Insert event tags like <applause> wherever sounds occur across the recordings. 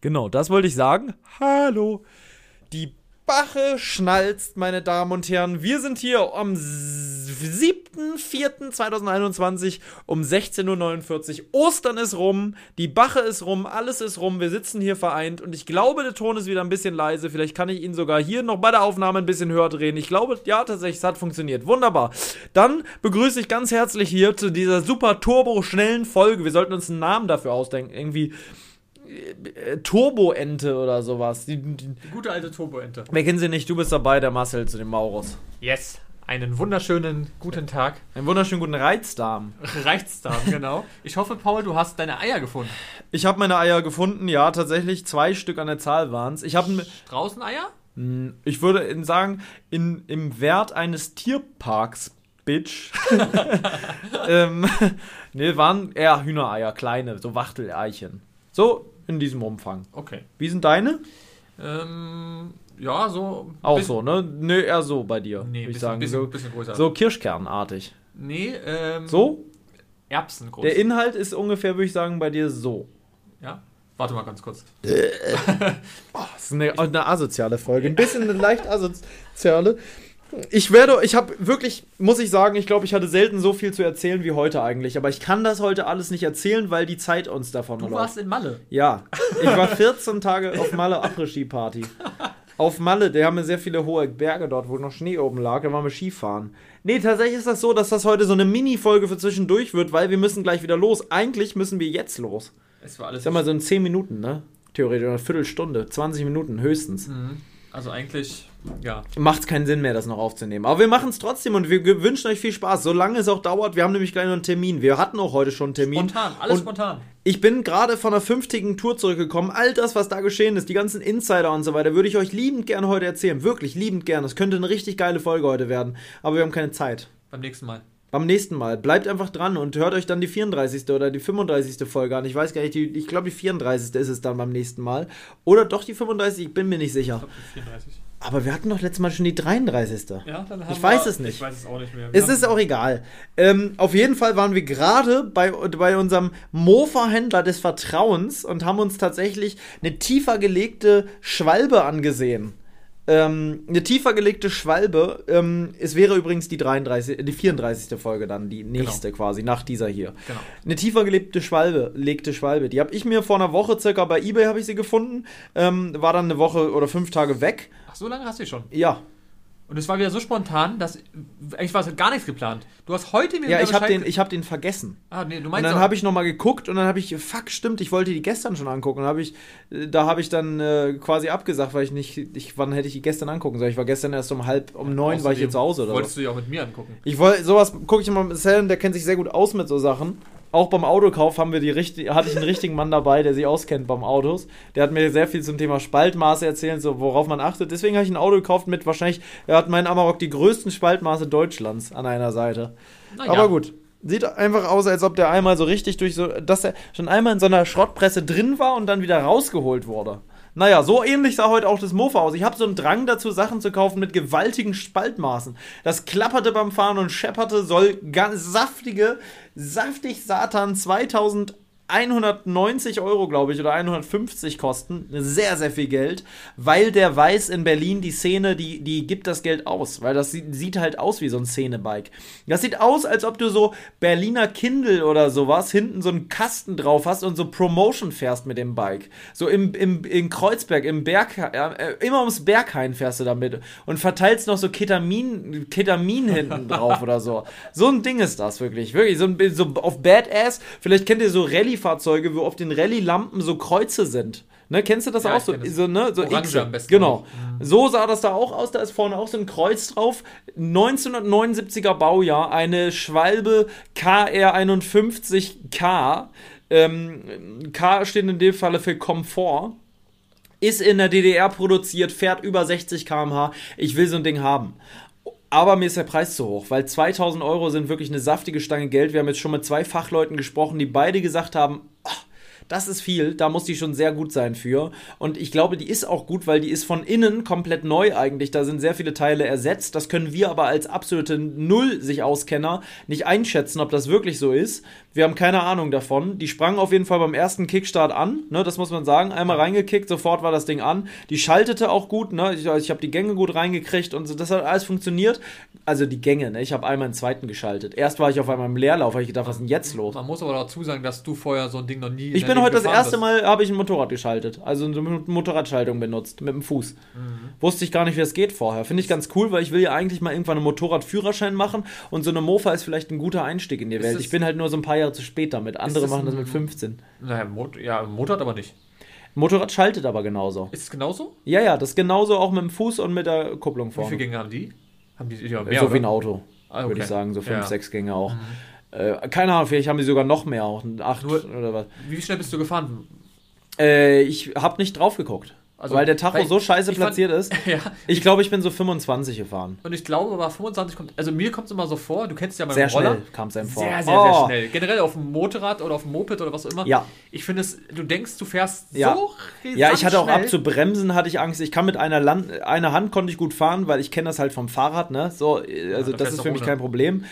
Genau, das wollte ich sagen. Hallo. Die Bache schnalzt, meine Damen und Herren. Wir sind hier am 7.4.2021 um 16.49 Uhr. Ostern ist rum, die Bache ist rum, alles ist rum. Wir sitzen hier vereint und ich glaube, der Ton ist wieder ein bisschen leise. Vielleicht kann ich ihn sogar hier noch bei der Aufnahme ein bisschen höher drehen. Ich glaube, ja, tatsächlich, es hat funktioniert. Wunderbar. Dann begrüße ich ganz herzlich hier zu dieser super turbo-schnellen Folge. Wir sollten uns einen Namen dafür ausdenken. Irgendwie. Äh, Turbo-Ente oder sowas. Die, die, Die gute alte Turboente. Wer kennt sie nicht? Du bist dabei, der Marcel zu dem Maurus. Yes. Einen wunderschönen guten Tag. Einen wunderschönen guten Reizdarm. Da, <laughs> genau. Ich hoffe, Paul, du hast deine Eier gefunden. Ich habe meine Eier gefunden, ja, tatsächlich. Zwei Stück an der Zahl waren es. Ich habe, Draußen Eier? ich würde sagen, in, im Wert eines Tierparks, Bitch. <laughs> <laughs> ähm, nee, waren eher Hühnereier, kleine, so Wachteleichen. So in diesem Umfang. Okay. Wie sind deine? Ähm, ja, so. Auch so, ne? Nö, eher so bei dir. Nee, bisschen, ich sagen. bisschen, so, bisschen größer. so Kirschkernartig. Nee, ähm. So? Erbsen groß. Der Inhalt ist ungefähr, würde ich sagen, bei dir so. ja? Warte mal ganz kurz. <laughs> Das ist eine, eine asoziale Folge. Ein bisschen eine leicht asoziale. Ich werde, ich habe wirklich, muss ich sagen, ich glaube, ich hatte selten so viel zu erzählen wie heute eigentlich. Aber ich kann das heute alles nicht erzählen, weil die Zeit uns davon Du läuft. warst in Malle. Ja, ich war 14 Tage auf Malle Après-Ski-Party. Auf Malle, die haben ja sehr viele hohe Berge dort, wo noch Schnee oben lag, da waren wir Skifahren. Nee, tatsächlich ist das so, dass das heute so eine Mini-Folge für zwischendurch wird, weil wir müssen gleich wieder los. Eigentlich müssen wir jetzt los. Es war alles. Sag mal so in 10 Minuten, ne? Theoretisch, oder eine Viertelstunde, 20 Minuten höchstens. Mhm. Also eigentlich, ja. Macht es keinen Sinn mehr, das noch aufzunehmen. Aber wir machen es trotzdem und wir wünschen euch viel Spaß, solange es auch dauert. Wir haben nämlich gleich noch einen Termin. Wir hatten auch heute schon einen Termin. Spontan, alles und spontan. Ich bin gerade von einer fünftigen Tour zurückgekommen. All das, was da geschehen ist, die ganzen Insider und so weiter, würde ich euch liebend gerne heute erzählen. Wirklich liebend gerne. Es könnte eine richtig geile Folge heute werden. Aber wir haben keine Zeit. Beim nächsten Mal. Beim nächsten Mal. Bleibt einfach dran und hört euch dann die 34. oder die 35. Folge an. Ich weiß gar nicht, die, ich glaube, die 34. ist es dann beim nächsten Mal. Oder doch die 35. Ich bin mir nicht sicher. 34. Aber wir hatten doch letztes Mal schon die 33. Ja, dann haben Ich weiß wir, es nicht. Ich weiß es auch nicht mehr. Es ist auch egal. Ähm, auf jeden Fall waren wir gerade bei, bei unserem Mofa-Händler des Vertrauens und haben uns tatsächlich eine tiefer gelegte Schwalbe angesehen. Ähm, eine tiefer gelegte Schwalbe. Ähm, es wäre übrigens die 33, die 34. Folge dann, die nächste quasi, nach dieser hier. Genau. Eine tiefer gelegte Schwalbe, legte Schwalbe. Die habe ich mir vor einer Woche circa bei eBay habe ich sie gefunden. Ähm, war dann eine Woche oder fünf Tage weg. Ach, so lange hast du die schon. Ja, Und es war wieder so spontan, dass. Eigentlich war es gar nichts geplant. Du hast heute mir ja, ich habe den, ich hab den vergessen. Ah, nee, du Und meinst dann auch- habe ich nochmal geguckt und dann habe ich, fuck, stimmt, ich wollte die gestern schon angucken. Und hab ich, äh, da habe ich dann äh, quasi abgesagt, weil ich nicht, ich, wann hätte ich die gestern angucken sollen? Ich war gestern erst um halb, um neun war ich hier zu Hause oder Wolltest so. du die auch mit mir angucken? Ich wollte, sowas gucke ich immer mit Sam, der kennt sich sehr gut aus mit so Sachen. Auch beim Autokauf haben wir die richtig, hatte ich einen richtigen Mann dabei, der sich auskennt beim Autos. Der hat mir sehr viel zum Thema Spaltmaße erzählt, so worauf man achtet. Deswegen habe ich ein Auto gekauft mit wahrscheinlich, er hat mein Amarok die größten Spaltmaße Deutschlands an einer Seite. Naja. Aber gut. Sieht einfach aus, als ob der einmal so richtig durch so, dass er schon einmal in so einer Schrottpresse drin war und dann wieder rausgeholt wurde. Naja, so ähnlich sah heute auch das Mofa aus. Ich habe so einen Drang dazu, Sachen zu kaufen mit gewaltigen Spaltmaßen. Das klapperte beim Fahren und schepperte, soll ganz saftige, saftig Satan 2190 Euro, glaube ich, oder 150 kosten. Sehr, sehr viel Geld, weil der weiß in Berlin die Szene, die, die gibt das Geld aus, weil das sieht, sieht halt aus wie so ein Szenebike. Das sieht aus, als ob du so Berliner Kindle oder sowas hinten so einen Kasten drauf hast und so Promotion fährst mit dem Bike. So im, im, in Kreuzberg, im Berg, äh, immer ums Berghain fährst du damit und verteilst noch so Ketamin, Ketamin hinten drauf <laughs> oder so. So ein Ding ist das wirklich. Wirklich, so, so auf Badass. Vielleicht kennt ihr so Rallye-Fahrzeuge, wo auf den Rallye-Lampen so Kreuze sind. Ne, kennst du das Ja, auch so? so, ne, so Orange X. am besten Genau. Mhm. So sah das da auch aus. Da ist vorne auch so ein Kreuz drauf. 1979er Baujahr. Eine Schwalbe KR51K. Ähm, K steht in dem Falle für Komfort. Ist in der DDR produziert, fährt über 60 km/h. Ich will so ein Ding haben. Aber mir ist der Preis zu hoch, weil 2000 Euro sind wirklich eine saftige Stange Geld. Wir haben jetzt schon mit zwei Fachleuten gesprochen, die beide gesagt haben, "Ach, das ist viel, da muss die schon sehr gut sein für. Und ich glaube, die ist auch gut, weil die ist von innen komplett neu eigentlich. Da sind sehr viele Teile ersetzt. Das können wir aber als absolute Null sich Auskenner nicht einschätzen, ob das wirklich so ist. Wir haben keine Ahnung davon. Die sprang auf jeden Fall beim ersten Kickstart an, ne, das muss man sagen. Einmal reingekickt, sofort war das Ding an. Die schaltete auch gut, ne? Ich, ich habe die Gänge gut reingekriegt und so, das hat alles funktioniert. Also die Gänge, ne? Ich habe einmal einen zweiten geschaltet. Erst war ich auf einmal im Leerlauf, weil ich gedacht, was ist denn jetzt los? Man muss aber dazu sagen, dass du vorher so ein Ding noch nie. Ich bin heute das erste bist. Mal, habe ich ein Motorrad geschaltet. Also eine Motorradschaltung benutzt, mit dem Fuß. Wusste ich gar nicht, wie es geht vorher. Finde ich ganz cool, weil ich will ja eigentlich mal irgendwann einen Motorradführerschein machen und so eine Mofa ist vielleicht ein guter Einstieg in die Welt. Ich bin halt nur so ein paar Jahre zu spät damit. Andere machen das mit 15. Naja, Mot ja, Motorrad aber nicht. Motorrad schaltet aber genauso. Ist es genauso? Ja, ja, das ist genauso auch mit dem Fuß und mit der Kupplung Wie viele vorne. Gänge haben die? Haben die ja, so mehr, wie ein oder? Auto, Ah, würde ich okay. sagen. So fünf, Ja. Mhm. sechs Gänge auch. Äh, keine Ahnung, vielleicht haben die sogar noch mehr, auch acht Nur- oder was. Wie schnell bist du gefahren? Äh, ich habe nicht drauf geguckt. Also, weil der Tacho weil so scheiße ich fand- platziert ist. <laughs> ja. Ich glaube, ich bin so 25 gefahren. Und ich glaube aber 25 kommt, also mir kommt es immer so vor, du kennst ja meinen Sehr Roller. schnell kam es einem vor. Sehr, sehr, Oh. sehr schnell. Generell auf dem Motorrad oder auf dem Moped oder was auch immer. Ja. Ich finde es, du denkst, du fährst Ja. so Ja, ich hatte auch schnell. abzubremsen, hatte ich Angst. Ich kann mit einer, Land einer Hand konnte ich gut fahren, weil ich kenne das halt vom Fahrrad, ne? So, äh, also da das ist für mich ohne. kein Problem.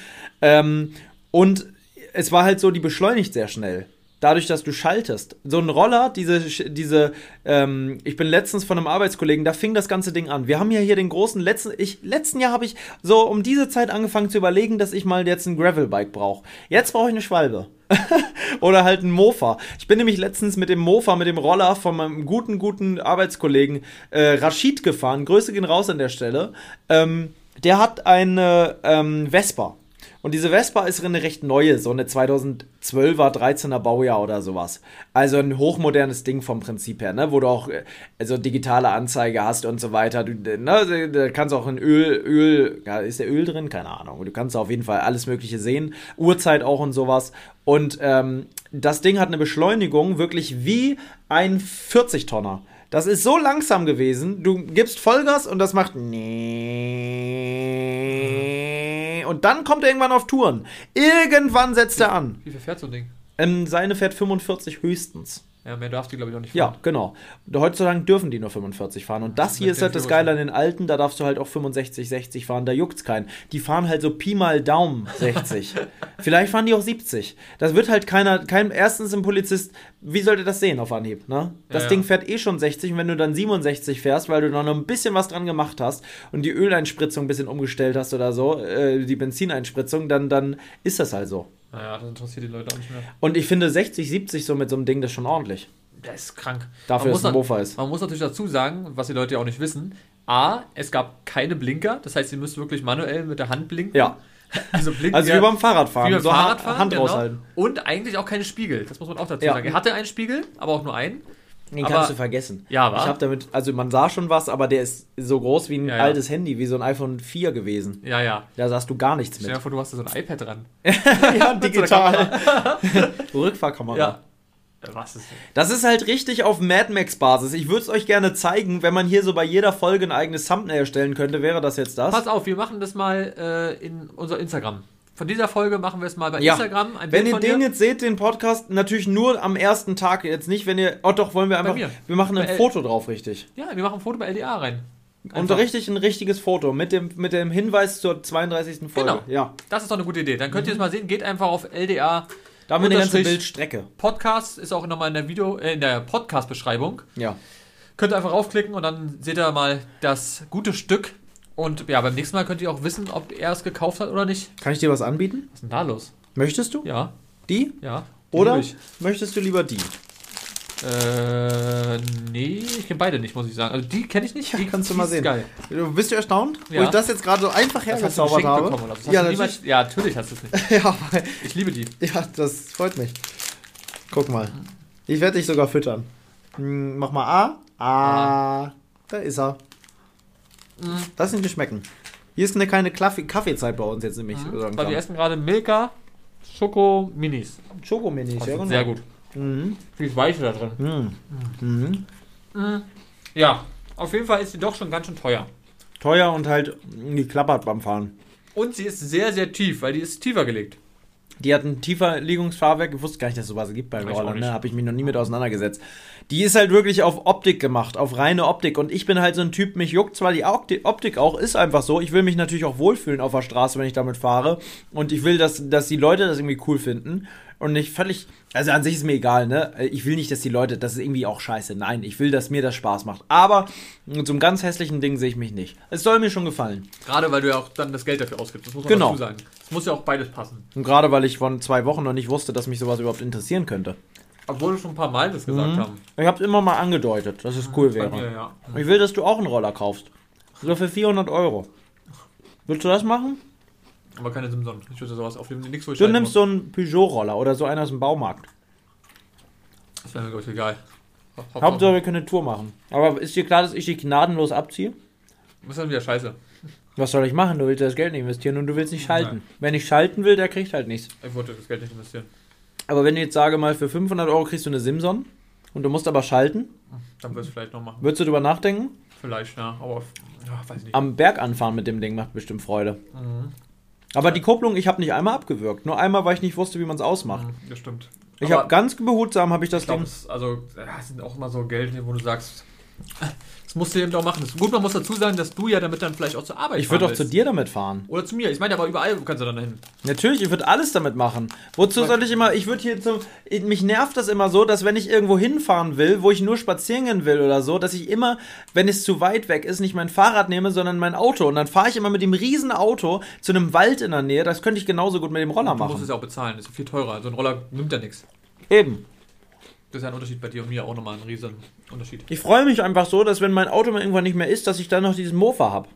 Ähm, und es war halt so, die beschleunigt sehr schnell. Dadurch, dass du schaltest. So ein Roller, diese, diese, ähm, ich bin letztens von einem Arbeitskollegen, da fing das ganze Ding an. Wir haben ja hier den großen, letzten, ich, letzten Jahr habe ich so um diese Zeit angefangen zu überlegen, dass ich mal jetzt ein Gravelbike brauche. Jetzt brauche ich eine Schwalbe. <laughs> Oder halt ein Mofa. Ich bin nämlich letztens mit dem Mofa, mit dem Roller von meinem guten, guten Arbeitskollegen äh, Rashid gefahren. Grüße gehen raus an der Stelle. Ähm, der hat eine ähm, Vespa. Und diese Vespa ist eine recht neue, so eine 2012er, 13er Baujahr oder sowas. Also ein hochmodernes Ding vom Prinzip her, ne? wo du auch äh, also digitale Anzeige hast und so weiter. Du, ne, da kannst auch in Öl, Öl, ist der Öl drin? Keine Ahnung. Du kannst auf jeden Fall alles Mögliche sehen. Uhrzeit auch und sowas. Und ähm, das Ding hat eine Beschleunigung wirklich wie ein 40-Tonner. Das ist so langsam gewesen. Du gibst Vollgas und das macht nee. Und dann kommt er irgendwann auf Touren. Irgendwann setzt er an. Wie viel fährt so ein Ding? Ähm, seine fährt 45 höchstens. Ja, mehr darfst du, glaube ich, noch nicht Ja, fahren. genau. Heutzutage dürfen die nur 45 fahren. Und das hier Mit ist halt das. Geile an den alten, da darfst du halt auch 65, 60 fahren, da juckt's keinen. Die fahren halt so Pi mal Daumen <laughs> 60. Vielleicht fahren die auch 70. Das wird halt keiner, kein, erstens ein Polizist, wie sollte das sehen auf Anhieb, ne? Das Ja, Ding ja. fährt eh schon 60 und wenn du dann 67 fährst, weil du noch ein bisschen was dran gemacht hast und die Öleinspritzung ein bisschen umgestellt hast oder so, äh, die Benzineinspritzung, dann, dann ist das halt so. Naja, das interessiert die Leute auch nicht mehr. Und ich finde 60, 70 so mit so einem Ding, das ist schon ordentlich. Der ist krank. Dafür, Man dass es ein Mofa ist. Man muss natürlich dazu sagen, was die Leute ja auch nicht wissen. A, es gab keine Blinker. Das heißt, ihr müsst wirklich manuell mit der Hand blinken. Ja. <laughs> Also blinken. Also wie beim Fahrradfahren, Wie beim so Fahrradfahren, Hand genau. raushalten. Und eigentlich auch keine Spiegel. Das muss man auch dazu Ja. sagen. Er hatte einen Spiegel, aber auch nur einen. Den Aber- kannst du vergessen. Ja, wa? Ich habe damit, also man sah schon was, aber der ist so groß wie ein Ja, ja. altes Handy, wie so ein iPhone 4 gewesen. Ja, ja. Da sahst du gar nichts Stell dir mit. vor, du hast da so ein iPad dran. <laughs> <laughs> ja, Mit einer <laughs> Rückfahrkamera. Ja. Was ist Das ist halt richtig auf Mad Max-Basis. Ich würde es euch gerne zeigen, wenn man hier so bei jeder Folge ein eigenes Thumbnail erstellen könnte, wäre das jetzt das. Pass auf, wir machen das mal äh, in unser Instagram. Von dieser Folge machen wir es mal bei Ja. Instagram. Ein Wenn Bild ihr den dir. jetzt seht, den Podcast, natürlich nur am ersten Tag, jetzt nicht, wenn ihr. Oh doch, wollen wir einfach. Wir machen ein Bei L- Foto drauf, richtig. Ja, wir machen ein Foto bei LDA rein. Und Einfach. richtig ein richtiges Foto mit dem, mit dem Hinweis zur 32. Folge. Genau. Ja. Das ist doch eine gute Idee. Dann könnt ihr es mal sehen. Geht einfach auf LDA. Da haben wir eine ganze Bildstrecke. Podcast ist auch nochmal in der Video, äh, in der Podcast-Beschreibung. Ja. Könnt ihr einfach raufklicken und dann seht ihr mal das gute Stück. Und ja, beim nächsten Mal könnt ihr auch wissen, ob er es gekauft hat oder nicht. Kann ich dir was anbieten? Was ist denn da los? Möchtest du? Ja, Die? ja. die Oder möchtest du lieber die? Äh, nee, ich kenne beide nicht, muss ich sagen. Also die kenne ich nicht. Ja, die, kannst du mal sehen. Geil. Bist du erstaunt, wo Ja. ich das jetzt gerade so einfach Das hergezaubert habe? bekommen? Hast Ja, natürlich. ja, natürlich hast du es nicht. <laughs> Ja, Ich liebe die. ja, das freut mich. Guck mal. Ich werde dich sogar füttern. Hm, Mach mal A. A. Da ist er. Mhm. Das sind Geschmecken. Hier ist eine kleine Kaffee Kaffeezeit bei uns jetzt nämlich. Weil wir essen gerade Milka Schoko Minis. Schokominis, ja, genau. Sehr gut. Wie ist Weiche da drin. Mhm. Ja, auf jeden Fall ist sie doch schon ganz schön teuer. Teuer und halt die klappert beim Fahren. Und sie ist sehr, sehr tief, weil die ist tiefer gelegt. Die hat ein tiefer Liegungsfahrwerk. Ich wusste gar nicht, dass es sowas gibt bei nicht. Ne? Habe ich mich noch nie mit auseinandergesetzt. Die ist halt wirklich auf Optik gemacht, auf reine Optik. Und ich bin halt so ein Typ, mich juckt zwar die Opti- Optik auch, ist einfach so. Ich will mich natürlich auch wohlfühlen auf der Straße, wenn ich damit fahre. Und ich will, dass, dass die Leute das irgendwie cool finden. Und nicht völlig, also an sich ist mir egal, ne? Ich will nicht, dass die Leute, das ist irgendwie auch scheiße. Nein, ich will, dass mir das Spaß macht. Aber einem ganz hässlichen Ding sehe ich mich nicht. Es soll mir schon gefallen. Gerade weil du ja auch dann das Geld dafür ausgibst. Das muss man Genau. dazu sagen. Es muss ja auch beides passen. Und gerade weil ich von zwei Wochen noch nicht wusste, dass mich sowas überhaupt interessieren könnte. Obwohl wir schon ein paar Mal das gesagt haben. Ich habe immer mal angedeutet, dass es cool wäre. mir, ja. Ich will, dass du auch einen Roller kaufst. So für 400 Euro. Willst du das machen? Aber keine Simson. Ich würde sowas auf dem nichts, wo ich Du nimmst so einen Peugeot-Roller oder so einen aus dem Baumarkt. Das wäre mir, glaube ich, egal. Hauptsache, Hauptsache, wir können eine Tour machen. Aber ist dir klar, dass ich die gnadenlos abziehe? Das ist dann wieder scheiße. Was soll ich machen? Du willst das Geld nicht investieren und du willst nicht schalten. Wenn ich schalten will, der kriegt halt nichts. Ich wollte das Geld nicht investieren. Aber wenn ich jetzt sage mal, für 500 Euro kriegst du eine Simson und du musst aber schalten, Dann ich es vielleicht noch machen. würdest du drüber nachdenken? Vielleicht, ja. Aber ja, weiß ich nicht. Am Berg anfahren mit dem Ding macht bestimmt Freude. Mhm. Aber die Kupplung, ich habe nicht einmal abgewürgt. Nur einmal, weil ich nicht wusste, wie man es ausmacht. Das stimmt. Ich habe ganz behutsam habe ich das Ich glaube, Ding. es also, es sind auch immer so Geld, wo du sagst, das musst du eben doch machen. Das, gut, man muss dazu sagen, dass du ja damit dann vielleicht auch zur Arbeit Ich würde fahren doch zu willst. dir damit fahren. Oder zu mir. Ich meine aber überall kannst du dann dahin. Natürlich, ich würde alles damit machen. Wozu soll ich immer, ich würde hier zum, mich nervt das immer so, dass wenn ich irgendwo hinfahren will, wo ich nur spazieren gehen will oder so, dass ich immer, wenn es zu weit weg ist, nicht mein Fahrrad nehme, sondern mein Auto. Und dann fahre ich immer mit dem riesen Auto zu einem Wald in der Nähe. Das könnte ich genauso gut mit dem Roller Du musst machen. es ja auch bezahlen. Das ist viel teurer. So ein Roller nimmt ja nichts. Eben. Das ist ja ein Unterschied bei dir und mir auch nochmal ein riesen Unterschied. Ich freue mich einfach so, dass wenn mein Auto mal irgendwann nicht mehr ist, dass ich dann noch diesen Mofa habe.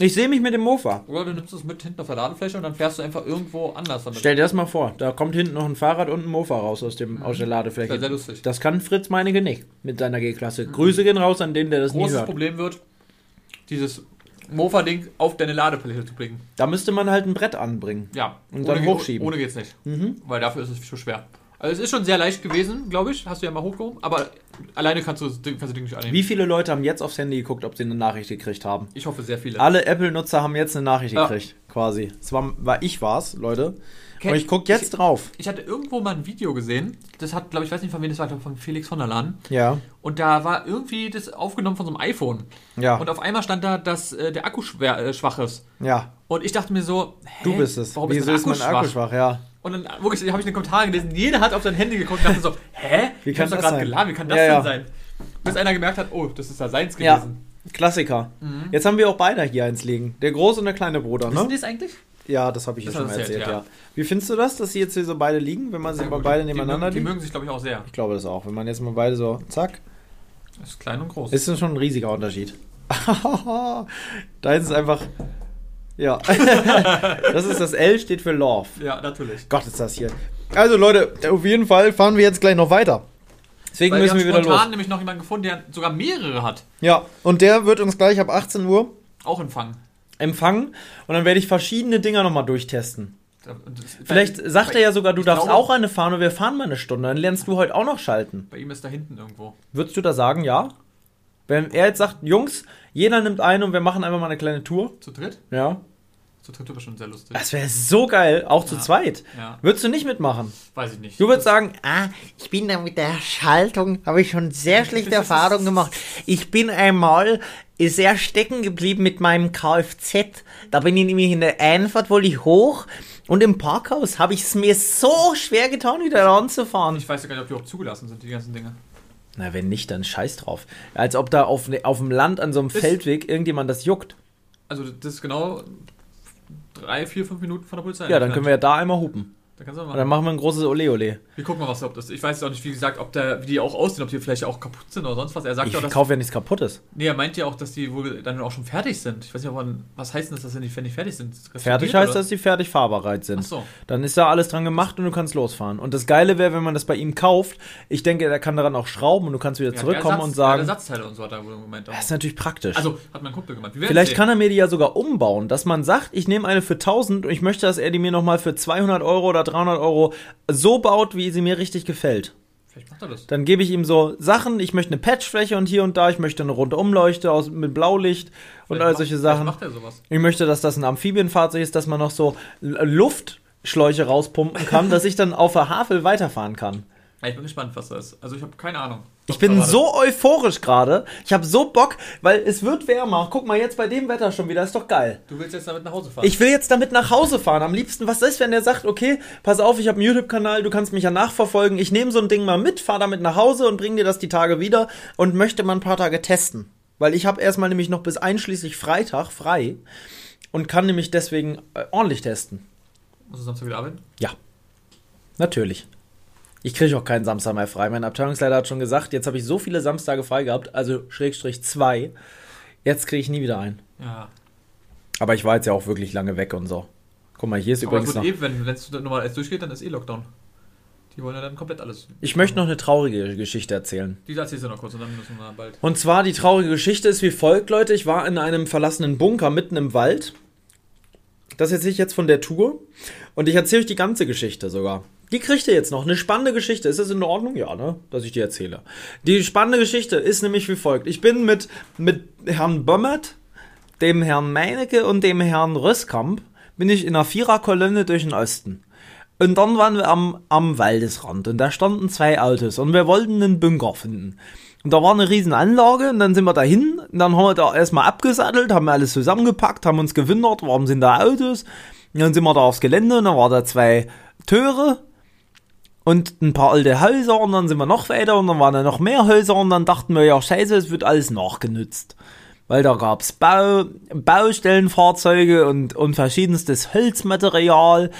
Ich sehe mich mit dem Mofa. Oder du nimmst es mit hinten auf der Ladefläche und dann fährst du einfach irgendwo anders damit. Stell dir das mal vor, da kommt hinten noch ein Fahrrad und ein Mofa raus aus, dem, aus der Das Ladefläche. wäre sehr lustig. Das kann Fritz Meinige nicht mit seiner G-Klasse. Grüße gehen raus an den, der das nie Großes hört. Problem wird, dieses Mofa-Ding auf deine Ladefläche zu bringen. Da müsste man halt ein Brett anbringen. Ja. Und dann ohne, hochschieben. Ohne geht's nicht. Mhm. Weil dafür ist es zu schwer. Also es ist schon sehr leicht gewesen, glaube ich. Hast du ja mal hochgehoben. Aber alleine kannst du das Ding, kannst du das Ding nicht annehmen. Wie viele Leute haben jetzt aufs Handy geguckt, ob sie eine Nachricht gekriegt haben? Ich hoffe, sehr viele. Alle Apple-Nutzer haben jetzt eine Nachricht Ja. gekriegt, quasi. Es war, war ich war's, Leute. Kenn- Und ich gucke jetzt drauf. Ich hatte irgendwo mal ein Video gesehen. Das hat, glaube ich, weiß nicht von wem das war, glaub, von Felix von der Lahn. Ja, Und da war irgendwie das aufgenommen von so einem iPhone. ja, Und auf einmal stand da, dass äh, der Akku schwer, äh, schwach ist. ja. Und ich dachte mir so, hä, Du bist es. Warum Wieso ist, mein Akku schwach? schwach? Ja. Und dann wirklich, habe ich in den Kommentaren gelesen, jeder hat auf sein Handy geguckt und dachte so, <laughs> hä? Wie Ich kann das grad sein? geladen, wie kann das Ja, ja. denn sein? Bis einer gemerkt hat, oh, das ist da seins Ja. gewesen. Klassiker. Jetzt haben wir auch beide hier eins liegen. Der große und der kleine Bruder, Wissen ne? die es eigentlich? Ja, das habe ich ja Das schon hast du erzählt, erzählt, ja. Wie findest du das, dass sie jetzt hier so beide liegen, wenn man sie mal beide nebeneinander mögen, die mögen sich, glaube ich, auch sehr. Ich glaube das auch. Wenn man jetzt mal beide so, zack, Das ist klein und groß. ist das schon ein riesiger Unterschied. <laughs> da ist es einfach, ja. <laughs> das ist das L, steht für Love. ja, natürlich. Gott, ist das hier. Also Leute, auf jeden Fall fahren wir jetzt gleich noch weiter. Deswegen Weil wir müssen haben wir wieder spontan los. nämlich noch jemanden gefunden, der sogar mehrere hat. Ja, und der wird uns gleich ab 18 Uhr Auch empfangen. empfangen und dann werde ich verschiedene Dinger nochmal durchtesten. Das- Vielleicht bei- sagt bei- er ja sogar, du darfst glaube, auch eine fahren und wir fahren mal eine Stunde. Dann lernst du heute auch noch schalten. Bei ihm ist da hinten irgendwo. Würdest du da sagen, ja? Wenn er jetzt sagt, Jungs, jeder nimmt einen und wir machen einfach mal eine kleine Tour. Zu dritt? Ja. Zu dritt wäre schon sehr lustig. Das wäre so geil, auch zu Ja. zweit. Ja, Würdest du nicht mitmachen? weiß ich nicht. Du würdest sagen, Ah, ich bin da mit der Schaltung, habe ich schon sehr schlechte Erfahrungen gemacht. Ich bin einmal sehr stecken geblieben mit meinem Kfz. Da bin ich nämlich in der Einfahrt, wollte ich hoch und im Parkhaus habe ich es mir so schwer getan, wieder ranzufahren. Ich weiß ja gar nicht, ob die überhaupt zugelassen sind, die ganzen Dinge. Na wenn nicht, dann scheiß drauf. Als ob da auf, ne- auf dem Land an so einem Ist- Feldweg irgendjemand das juckt. Also, das ist genau drei, vier, fünf Minuten von der Polizei. Ja, dann können wir ja da einmal hupen. Da kannst du mal dann machen wir ein großes Ole Ole. Wir gucken mal, was ob das. Ich weiß auch nicht, wie gesagt, ob der, wie die auch aussehen, ob die vielleicht auch kaputt sind oder sonst was. Er sagt Ich ja auch, dass. kaufe ja nichts Kaputtes. Nee, er meint ja auch, dass die wohl dann auch schon fertig sind. Ich weiß nicht, man, was heißt denn das, dass sie nicht, die fertig sind? Fertig heißt, dass sie fertig fahrbereit sind. Ach so. Dann ist da alles dran gemacht und du kannst losfahren. Und das Geile wäre, wenn man das bei ihm kauft. Ich denke, er kann daran auch schrauben und du kannst wieder Ja, zurückkommen Ersatz- und sagen, Ja, Ersatzteile und so hat er wohl Moment auch. das ist natürlich praktisch. Also, hat mein Kumpel werden's Vielleicht sehen. kann er mir die ja sogar umbauen, dass man sagt, ich nehme eine für 1000 und ich möchte, dass er die mir nochmal für 200 Euro oder Villa 300 Euro so baut, wie sie mir richtig gefällt. Vielleicht macht er das. Dann gebe ich ihm so Sachen, ich möchte eine Patchfläche und hier und da, ich möchte eine Rundumleuchte aus, mit Blaulicht und Vielleicht all macht- solche Sachen. macht er sowas. Ich möchte, dass das ein Amphibienfahrzeug ist, dass man noch so Luftschläuche rauspumpen kann, dass ich dann auf der Havel weiterfahren kann. Ich bin gespannt, was das ist. Also ich habe keine Ahnung. Ich bin so euphorisch gerade. Ich habe so Bock, weil es wird wärmer. Guck mal, jetzt bei dem Wetter schon wieder, ist doch geil. Du willst jetzt damit nach Hause fahren? Ich will jetzt damit nach Hause fahren. Am liebsten, was ist, wenn der sagt, okay, pass auf, ich habe einen YouTube-Kanal, du kannst mich ja nachverfolgen. Ich nehme so ein Ding mal mit, fahr damit nach Hause und bring dir das die Tage wieder und möchte mal ein paar Tage testen. Weil ich habe erstmal nämlich noch bis einschließlich Freitag frei und kann nämlich deswegen äh, ordentlich testen. Musst du Samstag wieder arbeiten? Ja, natürlich. Ich kriege auch keinen Samstag mehr frei. Mein Abteilungsleiter hat schon gesagt, jetzt habe ich so viele Samstage frei gehabt, also Schrägstrich zwei. Jetzt kriege ich nie wieder ein. Ja. Aber ich war jetzt ja auch wirklich lange weg und so. Guck mal, hier ist Aber übrigens gut, noch. eh, wenn es nochmal alles durchgeht, dann ist eh Lockdown. Die wollen ja dann komplett alles. Ich möchte noch eine traurige Geschichte erzählen. Die erzählst du noch kurz und dann müssen wir bald. Und zwar die traurige Geschichte ist wie folgt, Leute. Ich war in einem verlassenen Bunker mitten im Wald. Das erzähle ich jetzt von der Tour. Und ich erzähle euch die ganze Geschichte sogar. Die kriegt ihr jetzt noch. Eine spannende Geschichte. Ist das in Ordnung? Ja, ne? Dass ich die erzähle. Die spannende Geschichte ist nämlich wie folgt. Ich bin mit, mit Herrn Bömmert, dem Herrn Meinecke und dem Herrn Röskamp bin ich in einer Viererkolonne durch den Osten. Und dann waren wir am, am Waldesrand und da standen zwei Autos und wir wollten einen Bunker finden. Und da war eine riesen Anlage und dann sind wir dahin und dann haben wir da erstmal abgesattelt, haben alles zusammengepackt, haben uns gewundert, warum sind da Autos. Und dann sind wir da aufs Gelände und dann waren da zwei Töre und ein paar alte Häuser und dann sind wir noch weiter und dann waren da noch mehr Häuser und dann dachten wir, ja scheiße, es wird alles nachgenutzt. Weil da gab's Bau, Baustellenfahrzeuge und, und verschiedenstes Holzmaterial.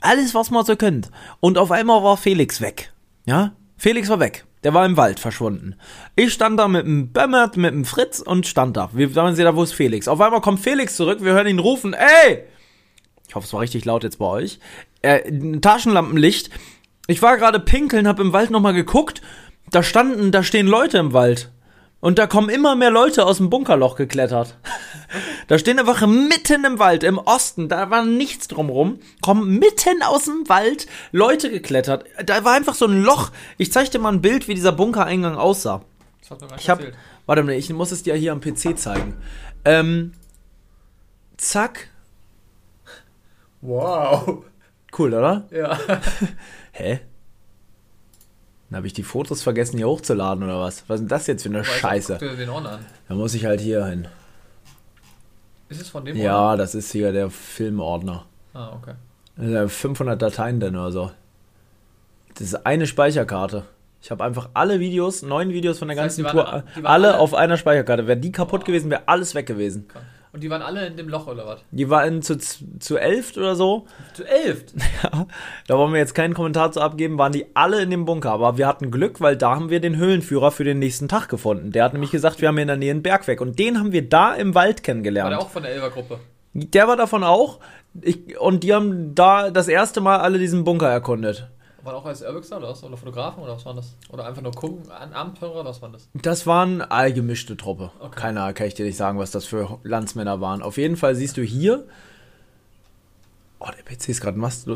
Alles, was man so kennt. Und auf einmal war Felix weg. Ja? Felix war weg. Der war im Wald verschwunden. Ich stand da mit dem Bömmert, mit dem Fritz und stand da. Wir sagen sie da, wo ist Felix? Auf einmal kommt Felix zurück, wir hören ihn rufen, ey! Ich hoffe, es war richtig laut jetzt bei euch. Äh, Taschenlampenlicht. Ich war gerade pinkeln, hab im Wald nochmal geguckt. Da standen, da stehen Leute im Wald. Und da kommen immer mehr Leute aus dem Bunkerloch geklettert. <laughs> Da stehen einfach mitten im Wald, im Osten, da war nichts drumrum, kommen mitten aus dem Wald Leute geklettert. Da war einfach so ein Loch. Ich zeig dir mal ein Bild, wie dieser Bunkereingang aussah. Das hat mir Ich hab, erzählt. warte mal, ich muss es dir hier am PC zeigen. Ähm, zack. Wow. Cool, oder? Ja. <laughs> Hä? Dann habe ich die Fotos vergessen, hier hochzuladen oder was? Was ist denn das jetzt für eine Scheiße? Guck dir den Ordner an. Da muss ich halt hier hin. Ist es von dem Ja, das ist hier der Filmordner. Ordner? Ah, okay. Das sind ja 500 Dateien denn oder so. Das ist eine Speicherkarte. Ich habe einfach alle Videos, neun Videos von der Das heißt, ganzen die Tour, alle alle- auf einer Speicherkarte. Wäre die kaputt gewesen, wäre alles weg gewesen. Krank. Und die waren alle in dem Loch oder was? Die waren zu, zu elf oder so. Zu elf. <laughs> Ja, da wollen wir jetzt keinen Kommentar zu abgeben, waren die alle in dem Bunker. Aber wir hatten Glück, weil da haben wir den Höhlenführer für den nächsten Tag gefunden. Der hat nämlich gesagt, wir haben hier in der Nähe einen Berg weg. Und den haben wir da im Wald War kennengelernt. der auch von der Elfer-Gruppe? Der war davon auch. Ich, und die haben da das erste Mal alle diesen Bunker erkundet. War der auch als Urbexer oder was? Oder Fotografen oder was war das? Oder einfach nur gucken, an Abenteurer, was war das? Das waren allgemischte Truppe. Okay. Keiner kann ich dir nicht sagen, was das für Landsmänner waren. Auf jeden Fall siehst du hier. Oh, der PC ist gerade mast.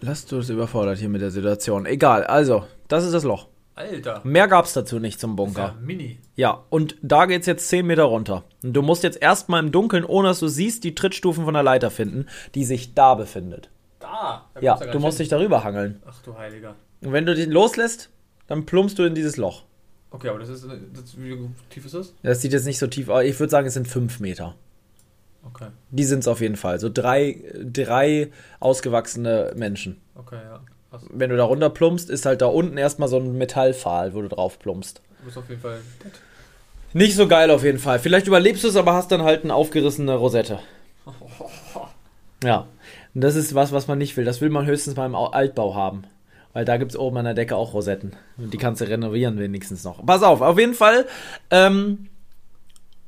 Lass du es überfordert hier mit der Situation. Egal, also, das ist das Loch. Alter. Mehr gab's dazu nicht zum Ja, Bunker. Mini. Ja, und da geht's jetzt 10 Meter runter. Und du musst jetzt erstmal im Dunkeln, ohne dass du siehst, die Trittstufen von der Leiter finden, die sich da befindet. Da Ja, du musst hin. dich darüber hangeln. Ach du Heiliger. Und wenn du den loslässt, dann plumpst du in dieses Loch. Okay, aber das ist. Das, wie tief ist das? Das sieht jetzt nicht so tief aus. Ich würde sagen, es sind 5 Meter. Okay. Die sind's auf jeden Fall. So drei, drei ausgewachsene Menschen. Okay, ja. Krass. Wenn du da runter plumpst, ist halt da unten erstmal so ein Metallpfahl, wo du drauf plumpst. Du bist auf jeden Fall. Nicht so geil auf jeden Fall. Vielleicht überlebst du es, aber hast dann halt eine aufgerissene Rosette. <laughs> Ja. Und das ist was, was man nicht will. Das will man höchstens beim Au- Altbau haben. Weil da gibt's oben an der Decke auch Rosetten. Und die kannst du renovieren wenigstens noch. Pass auf, auf jeden Fall. Ähm,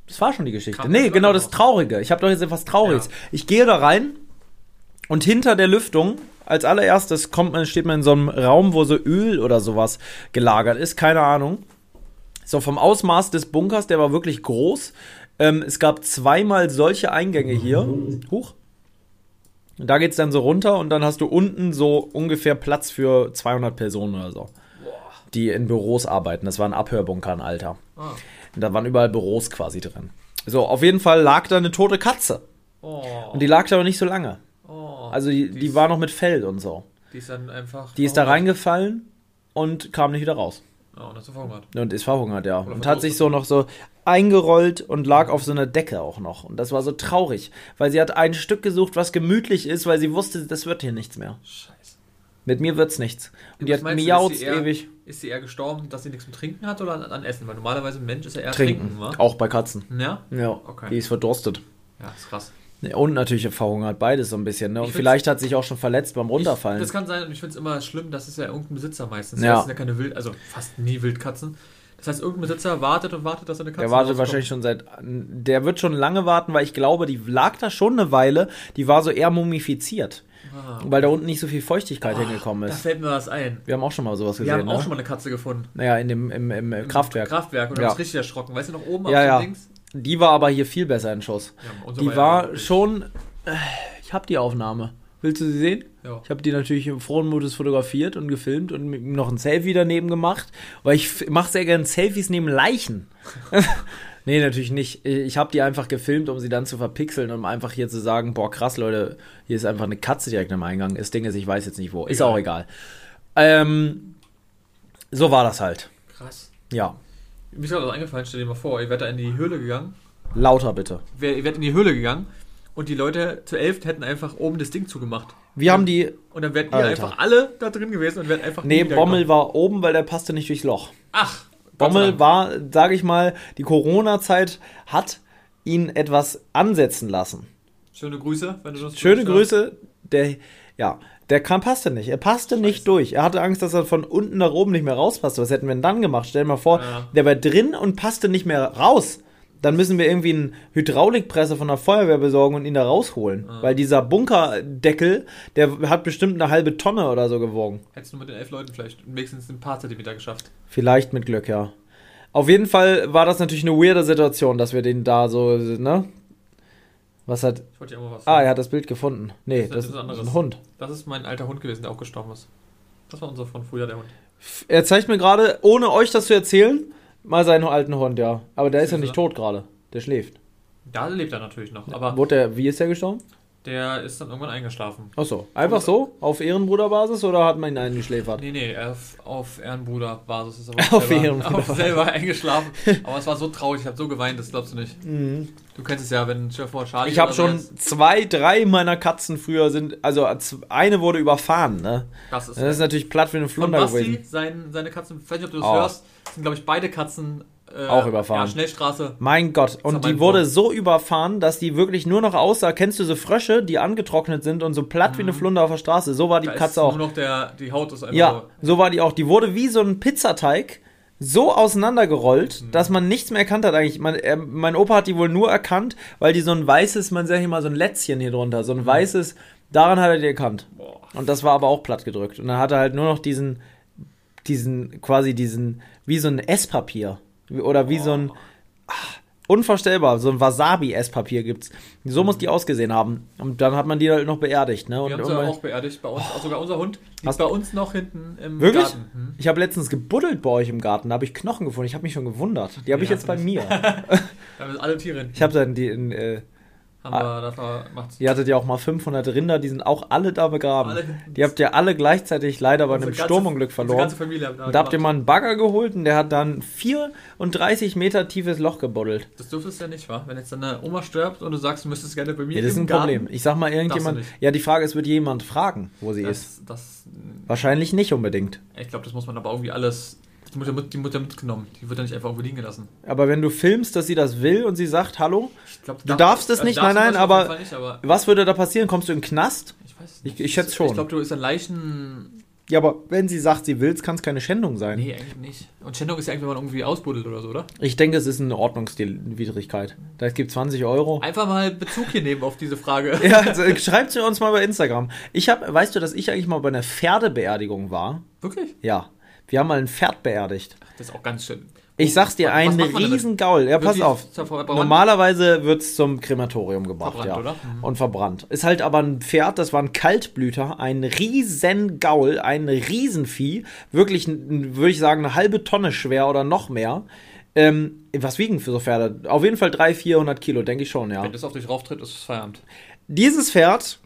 das war schon die Geschichte. Kam nee, genau das. Traurige. Ich habe doch jetzt etwas Trauriges. Ja. Ich gehe da rein und hinter der Lüftung, als allererstes kommt man, steht man in so einem Raum, wo so Öl oder sowas gelagert ist. Keine Ahnung. So vom Ausmaß des Bunkers, der war wirklich groß. Ähm, es gab zweimal solche Eingänge hier. Huch. Und da geht's dann so runter und dann hast du unten so ungefähr Platz für 200 Personen oder so, die in Büros arbeiten. Das war ein Abhörbunkern, Alter. Ah. Und da waren überall Büros quasi drin. So, auf jeden Fall lag da eine tote Katze. Oh. Und die lag da aber nicht so lange. oh. Also die, die ist- war noch mit Fell und so. Die ist dann einfach. Die ist da reingefallen und kam nicht wieder raus. Ja, und sie verhungert. Und ist verhungert, ja. Oder Und hat sich so noch so eingerollt und lag auf so einer Decke auch noch. Und das war so traurig, weil sie hat ein Stück gesucht, was gemütlich ist, weil sie wusste, das wird hier nichts mehr. Scheiße. Mit mir wird's nichts. Und die Was hat miaut ewig. Ist sie eher gestorben, dass sie nichts zum Trinken hat oder an, an Essen? Weil normalerweise ein Mensch ist ja eher Trinken. trinken, wa? Auch bei Katzen. Ja? Ja, Okay. die ist verdurstet. Ja, ist krass. Und natürlich verhungert, beides so ein bisschen. Ne? Und vielleicht hat sich auch schon verletzt beim Runterfallen. Ich, das kann sein und ich finde es immer schlimm, das ist ja irgendein Besitzer meistens. Ja. Das sind ja keine Wild, also fast nie Wildkatzen. Das heißt, irgendein Besitzer wartet und wartet, dass seine Katze Der wartet rauskommt. wahrscheinlich schon seit. Der wird schon lange warten, weil ich glaube, die lag da schon eine Weile. Die war so eher mumifiziert. Ah. Weil da unten nicht so viel Feuchtigkeit Oh, hingekommen Da ist. fällt mir was ein. Wir haben auch schon mal sowas Wir gesehen. haben auch ne? schon mal eine Katze gefunden. Naja, in dem, im, im, äh, Kraftwerk. Kraftwerk und Ja. uns richtig erschrocken. Weißt du noch oben Ja, ja. Dings? Die war aber hier viel besser in Schuss. Ja, Die war schon. Äh, Ich habe die Aufnahme. Willst du sie sehen? Ja. Ich habe die natürlich im frohen Mutes fotografiert und gefilmt und mit noch ein Selfie daneben gemacht, weil ich mache sehr gerne Selfies neben Leichen. <laughs> nee, natürlich nicht. Ich habe die einfach gefilmt, um sie dann zu verpixeln, um einfach hier zu sagen, boah, krass, Leute, hier ist einfach eine Katze direkt am Eingang. Das Ding ist, ich weiß jetzt nicht wo. Ist Egal. auch egal. Ähm, so war das halt. Krass. Ja. Mir ist gerade was eingefallen, stell dir mal vor, ihr werdet da in die Höhle gegangen. Lauter bitte. Ihr werdet in die Höhle gegangen und die Leute zu elf hätten einfach oben das Ding zugemacht. Wir haben die. Und dann ihr Alter. einfach alle da drin gewesen und wärt einfach Nee. Bommel war oben, weil der passte nicht durchs Loch. Ach, Bommel war, sage ich mal, die Corona-Zeit hat ihn etwas ansetzen lassen. Schöne Grüße, wenn du das Schöne. Grüße. Der, ja, der kam, passte nicht. Er passte nicht durch. Er hatte Angst, dass er von unten nach oben nicht mehr rauspasste. Was hätten wir denn dann gemacht? Stell dir mal vor, Ja. der war drin und passte nicht mehr raus. Dann müssen wir irgendwie einen Hydraulikpresse von der Feuerwehr besorgen und ihn da rausholen. Weil dieser Bunkerdeckel, der hat bestimmt eine halbe Tonne oder so gewogen. Hättest du mit den elf Leuten vielleicht wenigstens ein paar Zentimeter geschafft. Vielleicht mit Glück, ja. Auf jeden Fall war das natürlich eine weirde Situation, dass wir den da so, ne? Was hat. Ich wollte auch mal was Ah, sagen. er hat das Bild gefunden. Nee, Das das, ist ist was anderes. ein Hund. Das ist mein alter Hund gewesen, der auch gestorben ist. Das war unser von früher, der Hund. Er zeigt mir gerade, ohne euch das zu erzählen, mal seinen alten Hund, ja. Aber der ist ja Süßer. nicht tot gerade. Der schläft. Da lebt er natürlich noch, aber Wurde der, wie ist der gestorben? Der ist dann irgendwann eingeschlafen. Achso. Einfach so? Auf Ehrenbruderbasis oder hat man ihn eingeschläfert? Nee, nee, auf, auf Ehrenbruder-Basis ist er <laughs> Auf selber, auf <laughs> selber eingeschlafen. Aber es war so traurig, ich habe so geweint, das glaubst du nicht. Du kennst es ja, wenn dir vor Charlie Ich habe so schon jetzt- zwei, drei meiner Katzen früher sind, also eine wurde überfahren, ne? Das ist, Das ist natürlich platt wie eine von Flunder Basti, gewesen. sein, seine Katzen, ich weiß nicht, ob du das Oh. hörst, sind glaube ich beide Katzen äh, Auch überfahren. Ja, Schnellstraße. Mein Gott, und die wurde Wurm. so überfahren, dass die wirklich nur noch aussah. Kennst du so Frösche, die angetrocknet sind und so platt wie eine Flunder auf der Straße? So war die Mhm. Da Katze auch. nur noch der, die Haut ist einfach Ja, so war die auch. Die wurde wie so ein Pizzateig so auseinandergerollt, Mhm. dass man nichts mehr erkannt hat eigentlich. Man, er, mein Opa hat die wohl nur erkannt, weil die so ein weißes, man sagt immer so ein Lätzchen hier drunter, so ein Mhm. weißes, daran hat er die erkannt. Boah. Und das war aber auch platt gedrückt. Und dann hat er halt nur noch diesen, diesen, quasi diesen, wie so ein Esspapier. Oder wie so ein, ah, unvorstellbar, so ein Wasabi-Esspapier gibt's. So muss die ausgesehen haben. Und dann hat man die halt noch beerdigt, ne? Und Wir haben sie auch beerdigt bei uns. Auch sogar unser Hund liegt bei uns noch hinten im Wirklich? Garten. Hm? Ich habe letztens gebuddelt bei euch im Garten, da habe ich Knochen gefunden. Ich habe mich schon gewundert. Die habe ich Ja, jetzt bei mir. <laughs> Da haben alle Tiere hinten. Ich habe dann die, in, äh, haben Ah. wir dafür gemacht. ihr hattet ja auch mal 500 Rinder, die sind auch alle da begraben. Alle. Die habt ihr alle gleichzeitig leider bei einem ganze- Sturmunglück verloren. ganze Familie haben da da habt ihr mal einen Bagger geholt und der hat dann 34 Meter tiefes Loch gebuddelt. Das dürftest du ja nicht, wa? Wenn jetzt deine Oma stirbt und du sagst, du müsstest gerne bei mir Ja, das ist ein Garten. Problem. Ich sag mal irgendjemand. Ja, die Frage ist, wird jemand fragen, wo sie ist? Das, das, Wahrscheinlich nicht unbedingt. ich glaube, das muss man aber irgendwie alles. Die Mutter, die Mutter mitgenommen. Die wird ja nicht einfach irgendwo liegen gelassen. Aber wenn du filmst, dass sie das will und sie sagt, hallo, Ich glaub, Du darfst es nicht, nein, nein, darfst du auf aber- Nicht, aber was würde da passieren? Kommst du in den Knast? ich weiß es Ich- nicht. ich schätze schon. Ich glaube, du ist ein Leichen. Ja, aber wenn sie sagt, sie will es, kann es keine Schändung sein. Nee, eigentlich nicht. Und Schändung ist ja eigentlich, wenn man irgendwie ausbuddelt oder so, oder? Ich denke, es ist eine Ordnungswidrigkeit. Da gibt 20 Euro. Einfach mal Bezug hier nehmen auf diese Frage. <laughs> Ja, also, schreibt mir uns mal bei Instagram. Ich habe, weißt du, dass ich eigentlich mal bei einer Pferdebeerdigung war? Wirklich? Ja. Wir haben mal ein Pferd beerdigt. Das ist auch ganz schön. Ich sag's dir, ein macht man damit? riesen Gaul. Ja, pass auf. Normalerweise wird's zum Krematorium gebracht, Verbrannt, ja. oder? Mhm. Und verbrannt. Ist halt aber ein Pferd, das war ein Kaltblüter, ein riesen Gaul, ein Riesenvieh. Wirklich, würde ich sagen, eine halbe Tonne schwer oder noch mehr. Ähm, was wiegen für so Pferde? Auf jeden Fall 300, 400 Kilo, denke ich schon, ja. Wenn das auf dich rauftritt, ist es Feierabend. Dieses Pferd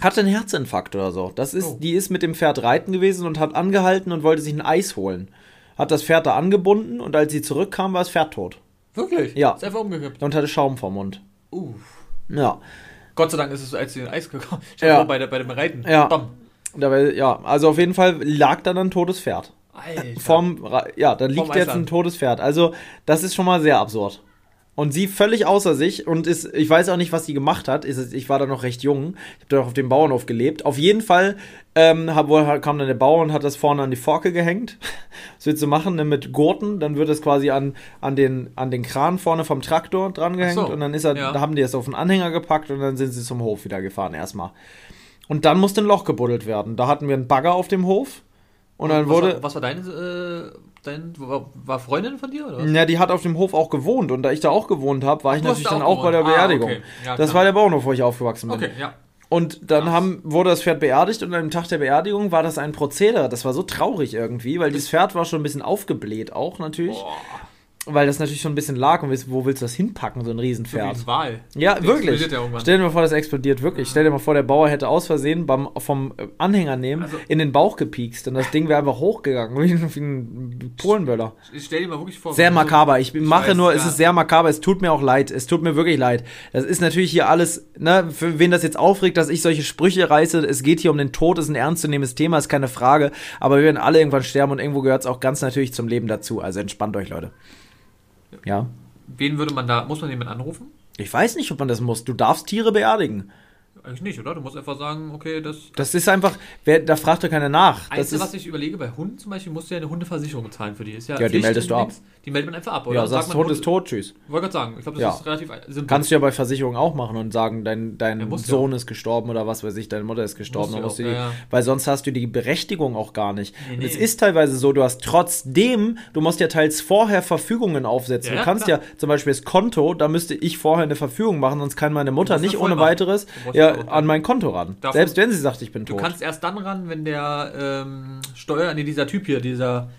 hatte einen Herzinfarkt oder so. Das ist, Oh. Die ist mit dem Pferd reiten gewesen und hat angehalten und wollte sich ein Eis holen. Hat das Pferd da angebunden und als sie zurückkam, war das Pferd tot. Wirklich? Ja. Ist einfach umgekippt. Und hatte Schaum vom Mund. Uh. Ja. Gott sei Dank ist es, als sie den Eis gekommen <laughs> Ja. bei, der, bei dem Reiten. Ja. Bam. Dabei, ja, also auf jeden Fall lag da dann ein totes Pferd. Alter. Vom, ja, da liegt Vom jetzt ein totes Pferd. Also, das ist schon mal sehr absurd. Und sie völlig außer sich und ist, ich weiß auch nicht, was sie gemacht hat. Ist, ich war da noch recht jung. Ich habe da noch auf dem Bauernhof gelebt. Auf jeden Fall ähm, hab, wohl- kam dann der Bauer und hat das vorne an die Forke gehängt. <laughs> Was willst du machen? Ne, mit Gurten, dann wird es quasi an, an, den, an den Kran vorne vom Traktor dran gehängt so, und dann ist er, ja. da haben die es auf den Anhänger gepackt und dann sind sie zum Hof wieder gefahren erstmal. Und dann musste ein Loch gebuddelt werden. Da hatten wir einen Bagger auf dem Hof und dann was wurde. War, was war deine, äh, dein, war, war Freundin von dir, oder was? Ja, die hat auf dem Hof auch gewohnt und da ich da auch gewohnt habe, war ich du hast natürlich da dann auch auch bei der gewohnt. Ah, Beerdigung. okay. Ja, das war der Bauernhof, wo ich aufgewachsen bin. Okay, ja. Und dann haben, wurde das Pferd beerdigt und am Tag der Beerdigung war das ein Prozedere. Das war so traurig irgendwie, weil dieses Pferd war schon ein bisschen aufgebläht auch natürlich. Boah, Weil das natürlich schon ein bisschen lag und wo willst du das hinpacken, so ein so Riesenpferd? ein Wal. Ja, Der wirklich. ja. Stell dir mal vor, das explodiert wirklich. Stell dir mal vor, der Bauer hätte aus Versehen beim, vom äh, Anhänger nehmen Also- in den Bauch gepiekst und das Ding wäre einfach hochgegangen, <laughs> wie ein, wie ein Polenböller. Ich stell dir mal wirklich vor. Sehr so- makaber. Ich mache weiß, nur, ja. es ist sehr makaber. Es tut mir auch leid. Es tut mir wirklich leid. Das ist natürlich hier alles, ne, für wen das jetzt aufregt, dass ich solche Sprüche reiße. Es geht hier um den Tod, ist ein ernstzunehmendes Thema, ist keine Frage. Aber wir werden alle irgendwann sterben und irgendwo gehört es auch ganz natürlich zum Leben dazu. Also entspannt euch, Leute. Ja. Wen würde man da, muss man jemanden anrufen? Ich weiß nicht, ob man das muss. Du darfst Tiere beerdigen. Eigentlich nicht, oder? Du musst einfach sagen, okay, das. Das ist einfach, wer, da fragt doch keiner nach. Das Einzige, ist, was ich überlege, bei Hunden zum Beispiel, musst du ja eine Hundeversicherung zahlen für die. Ist ja, Ja, die meldest du ab. Dings. Die meldet man einfach ab, oder? ja, Sagt sagst, man, Hund ist tot, tschüss. Wollte gerade sagen, ich glaube, das Ja. ist relativ simpel. Kannst du ja bei Versicherungen auch machen und sagen, dein, dein Ja, du Sohn ist gestorben oder was weiß ich, deine Mutter ist gestorben. Musst du musst du die, ja, ja. Weil sonst hast du die Berechtigung auch gar nicht. Nee, nee. es ist teilweise so, du hast trotzdem, du musst ja teils vorher Verfügungen aufsetzen. Ja, du ja, kannst klar. ja zum Beispiel das Konto, da müsste ich vorher eine Verfügung machen, sonst kann meine Mutter nicht ohne Vollmacht. weiteres Du ja, an mein Konto ran. Davon- Selbst wenn sie sagt, ich bin Du tot. kannst erst dann ran, wenn der ähm, Steuer, nee, dieser Typ hier, dieser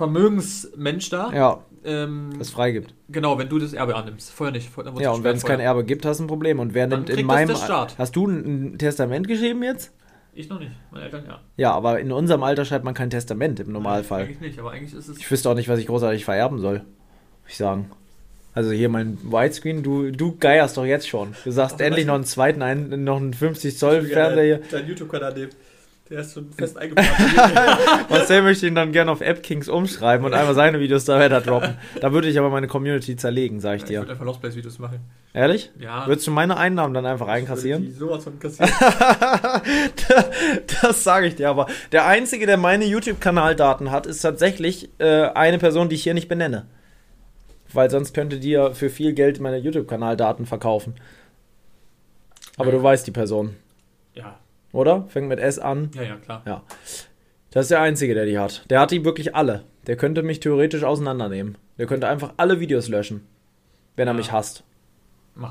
Vermögensmensch da, ja, ähm, das freigibt. genau, wenn du das Erbe annimmst. Vorher nicht. Vorher, Ja, und wenn es kein Erbe gibt, hast du ein Problem. Und wer Dann nimmt in meinem. Hast du ein, Testament geschrieben jetzt? Ich noch nicht. Meine Eltern ja. Ja, aber in unserem Alter schreibt man kein Testament im Normalfall. Eigentlich nicht, aber eigentlich ist es. Ich wüsste auch nicht, was ich großartig vererben soll. Muss ich sagen. Also hier mein Widescreen, du, du geierst doch jetzt schon. Du sagst Aber endlich noch einen zweiten, einen, noch einen 50 Zoll Fernseher hier. Dein YouTube-Kanal nehmen. Der ist schon fest eingeplant. <laughs> Marcel möchte ihn dann gerne auf AppKings umschreiben und einmal seine Videos da weiter droppen. Da würde ich aber meine Community zerlegen, sag ich Ich dir. würde einfach Lost Place Videos machen. Ehrlich? Ja. Würdest du meine Einnahmen dann einfach einkassieren? die sowas von kassieren. <laughs> das sage ich dir aber. Der einzige, der meine YouTube-Kanaldaten hat, ist tatsächlich äh, eine Person, die ich hier nicht benenne. Weil sonst könnte die ja für viel Geld meine YouTube-Kanaldaten verkaufen. Aber du weißt die Person, ja, oder? Fängt mit S an. ja, ja, klar. Ja. Das ist der einzige, der die hat. Der hat die wirklich alle. Der könnte mich theoretisch auseinandernehmen. Der könnte einfach alle Videos löschen, wenn er Ja. mich hasst.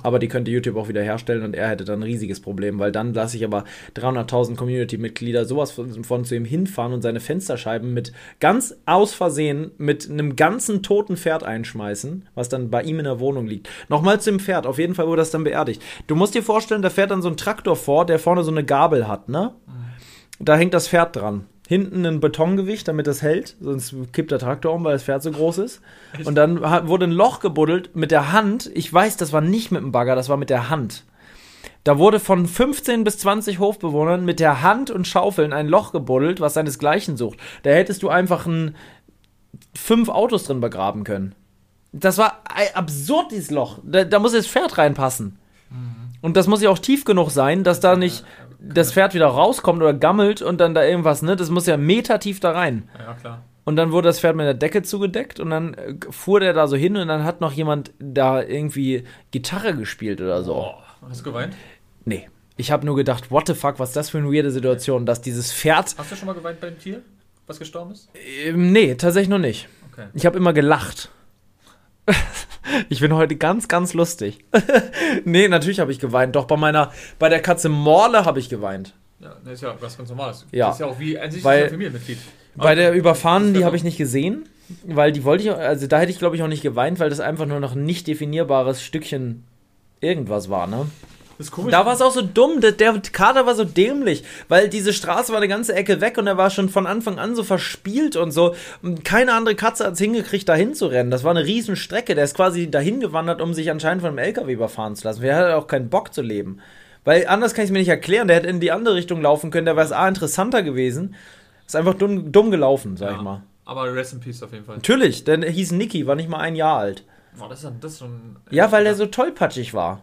Aber die könnte YouTube auch wieder herstellen und er hätte dann ein riesiges Problem, weil dann lasse ich aber 300.000 Community-Mitglieder sowas von, von zu ihm hinfahren und seine Fensterscheiben mit ganz aus Versehen mit einem ganzen toten Pferd einschmeißen, was dann bei ihm in der Wohnung liegt. Nochmal zum Pferd, auf jeden Fall wurde das dann beerdigt. Du musst dir vorstellen, da fährt dann so ein Traktor vor, der vorne so eine Gabel hat, ne? Da hängt das Pferd dran. Hinten ein Betongewicht, damit das hält, sonst kippt der Traktor um, weil das Pferd so groß ist. Und dann hat- wurde ein Loch gebuddelt mit der Hand. Ich weiß, das war nicht mit dem Bagger, das war mit der Hand. Da wurde von 15 bis 20 Hofbewohnern mit der Hand und Schaufeln ein Loch gebuddelt, was seinesgleichen sucht. Da hättest du einfach ein, fünf Autos drin begraben können. Das war absurd, dieses Loch. Da, da muss das Pferd reinpassen. Und das muss ja auch tief genug sein, dass da nicht das Pferd wieder rauskommt oder gammelt und dann da irgendwas, ne? Das muss ja metertief da rein. Ja, ja, klar. Und dann wurde das Pferd mit der Decke zugedeckt und dann äh, fuhr der da so hin und dann hat noch jemand da irgendwie Gitarre gespielt oder so. Boah, hast du geweint? Nee. Ich habe nur gedacht, what the fuck, was ist das für eine weirde Situation, dass dieses Pferd. Hast du schon mal geweint bei dem Tier, was gestorben ist? Ähm, nee, tatsächlich noch nicht. Okay. Ich habe immer gelacht. <laughs> Ich bin heute ganz, ganz lustig. <laughs> nee, natürlich habe ich geweint. Doch bei meiner, bei der Katze Morle habe ich geweint. Ja, das ist ja was ganz Normales. Ja. Das ist ja auch wie ein Weil- Familienmitglied. Bei der Überfahrenen, die habe ich nicht gesehen, weil die wollte ich, also da hätte ich glaube ich auch nicht geweint, weil das einfach nur noch ein nicht definierbares Stückchen irgendwas war, ne? Das ist komisch. Da war es auch so dumm, der, der Kader war so dämlich, weil diese Straße war eine ganze Ecke weg und er war schon von Anfang an so verspielt und so. Und keine andere Katze hat es hingekriegt, dahin zu rennen. Das war eine riesen Strecke. Der ist quasi dahin gewandert, um sich anscheinend von einem LKW überfahren zu lassen. Der hatte auch keinen Bock zu leben. Weil anders kann ich es mir nicht erklären. Der hätte in die andere Richtung laufen können. Der wäre es A interessanter gewesen. Ist einfach dumm, dumm gelaufen, sag ja. ich mal. Aber Rest in Peace auf jeden Fall. Natürlich, denn er hieß Niki, war nicht mal ein Jahr alt. Boah, das ist, das ist schon. Ja, weil er so tollpatschig war.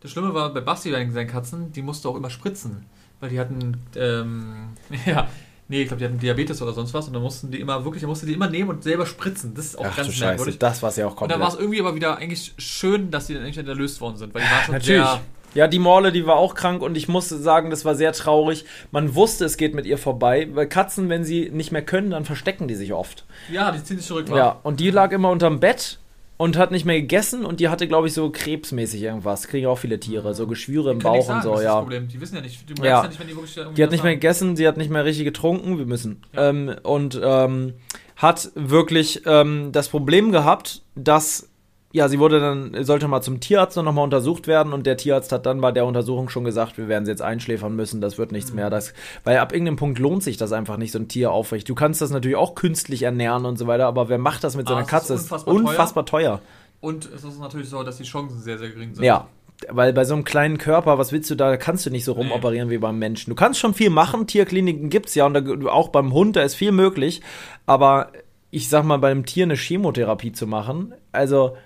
Das Schlimme war bei Basti bei seinen Katzen, die musste auch immer spritzen. Weil die hatten, ähm, <laughs> ja, nee, ich glaube, die hatten Diabetes oder sonst was und dann mussten die immer, wirklich, er musste die immer nehmen und selber spritzen. Das ist auch Ach du ganz Scheiße, merkwürdig. das war ja auch Und komplett. dann war es irgendwie aber wieder eigentlich schön, dass die dann endlich erlöst worden sind, weil die waren schon Natürlich. sehr. Ja, die Morle, die war auch krank und ich musste sagen, das war sehr traurig. Man wusste, es geht mit ihr vorbei, weil Katzen, wenn sie nicht mehr können, dann verstecken die sich oft. Ja, die ziehen sich zurück. Ja, und die lag immer unterm Bett und hat nicht mehr gegessen und die hatte, glaube ich, so krebsmäßig irgendwas. Kriegen auch viele Tiere, so Geschwüre im Bauch und sagen, so, das ist das ja. Problem. Die wissen ja nicht, du Ja. ja. nicht, wenn die wirklich irgendwie Die hat nicht mehr gegessen, sie hat nicht mehr richtig getrunken, wir müssen. Ja. Ähm, und ähm, hat wirklich ähm, das Problem gehabt, dass, ja, sie wurde dann, sollte mal zum Tierarzt noch mal untersucht werden und der Tierarzt hat dann bei der Untersuchung schon gesagt, wir werden sie jetzt einschläfern müssen, das wird Mhm. nichts mehr. Das, weil ab irgendeinem Punkt lohnt sich das einfach nicht, so ein Tier aufrecht. Du kannst das natürlich auch künstlich ernähren und so weiter, aber wer macht das mit so Ah, einer es ist Katze? Das ist unfassbar teuer. unfassbar teuer. Und es ist natürlich so, dass die Chancen sehr, sehr gering sind. Ja. Weil bei so einem kleinen Körper, was willst du da, da kannst du nicht so rumoperieren wie beim Menschen. Du kannst schon viel machen, Tierkliniken gibt's ja und da, auch beim Hund, da ist viel möglich, aber ich sag mal, beim Tier eine Chemotherapie zu machen, also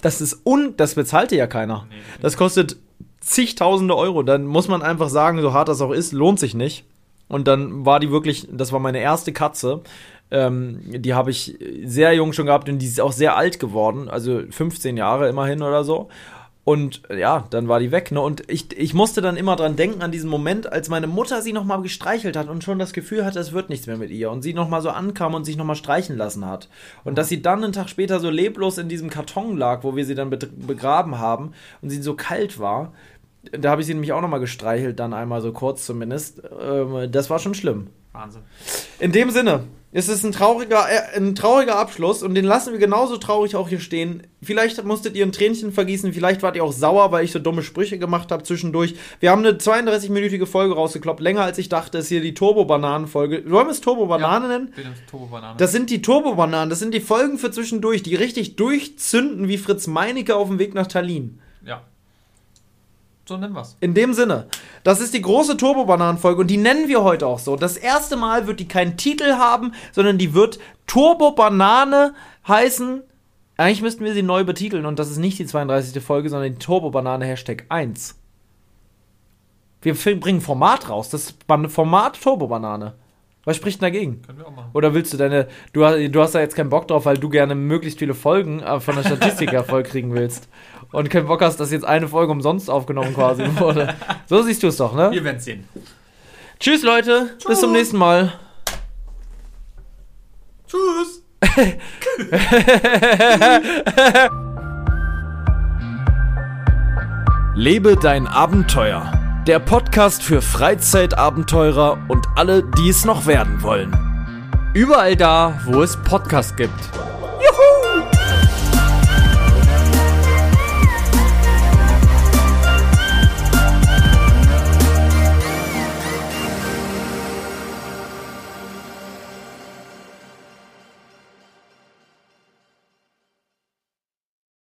das ist un, das bezahlte ja keiner. Nee, Das kostet zigtausende Euro, dann muss man einfach sagen, so hart das auch ist, lohnt sich nicht. Und dann war die wirklich, das war meine erste Katze. Ähm, die habe ich sehr jung schon gehabt und die ist auch sehr alt geworden, also 15 Jahre immerhin oder so. Und ja, dann war die weg. Ne? Und ich, ich musste dann immer dran denken, an diesen Moment, als meine Mutter sie nochmal gestreichelt hat und schon das Gefühl hatte, es wird nichts mehr mit ihr. Und sie nochmal so ankam und sich nochmal streichen lassen hat. Und dass sie dann einen Tag später so leblos in diesem Karton lag, wo wir sie dann begraben haben und sie so kalt war. Da habe ich sie nämlich auch nochmal gestreichelt, dann einmal so kurz zumindest. Ähm, das war schon schlimm. Wahnsinn. In dem Sinne, es ist ein trauriger, äh, ein trauriger Abschluss und den lassen wir genauso traurig auch hier stehen. Vielleicht musstet ihr ein Tränchen vergießen, vielleicht wart ihr auch sauer, weil ich so dumme Sprüche gemacht habe zwischendurch. Wir haben eine 32-minütige Folge rausgekloppt, länger als ich dachte, ist hier die Turbo-Bananen-Folge. Wollen wir es Turbo-Banane nennen? Bitte Turbo-Banane. Das sind die Turbo-Bananen, das sind die Folgen für zwischendurch, die richtig durchzünden wie Fritz Meinecke auf dem Weg nach Tallinn. So nennen wir's. In dem Sinne, das ist die große Turbo-Bananen-Folge und die nennen wir heute auch so. Das erste Mal wird die keinen Titel haben, sondern die wird Turbo-Banane heißen. Eigentlich müssten wir sie neu betiteln und das ist nicht die 32. Folge, sondern die Turbo-Banane Hashtag 1. Wir bringen Format raus. Das Format Turbo-Banane. Was spricht dagegen? Können wir auch machen. Oder willst du deine. Du, hast- du hast da jetzt keinen Bock drauf, weil du gerne möglichst viele Folgen äh, von der Statistik her <laughs> voll kriegen willst. Und keinen Bock hast, dass jetzt eine Folge umsonst aufgenommen quasi <laughs> wurde. So siehst du es doch, ne? Wir werden's sehen. Tschüss, Leute. Bis zum nächsten Mal. Tschüss. <laughs> Lebe dein Abenteuer. Der Podcast für Freizeitabenteurer und alle, die es noch werden wollen. Überall da, wo es Podcasts gibt.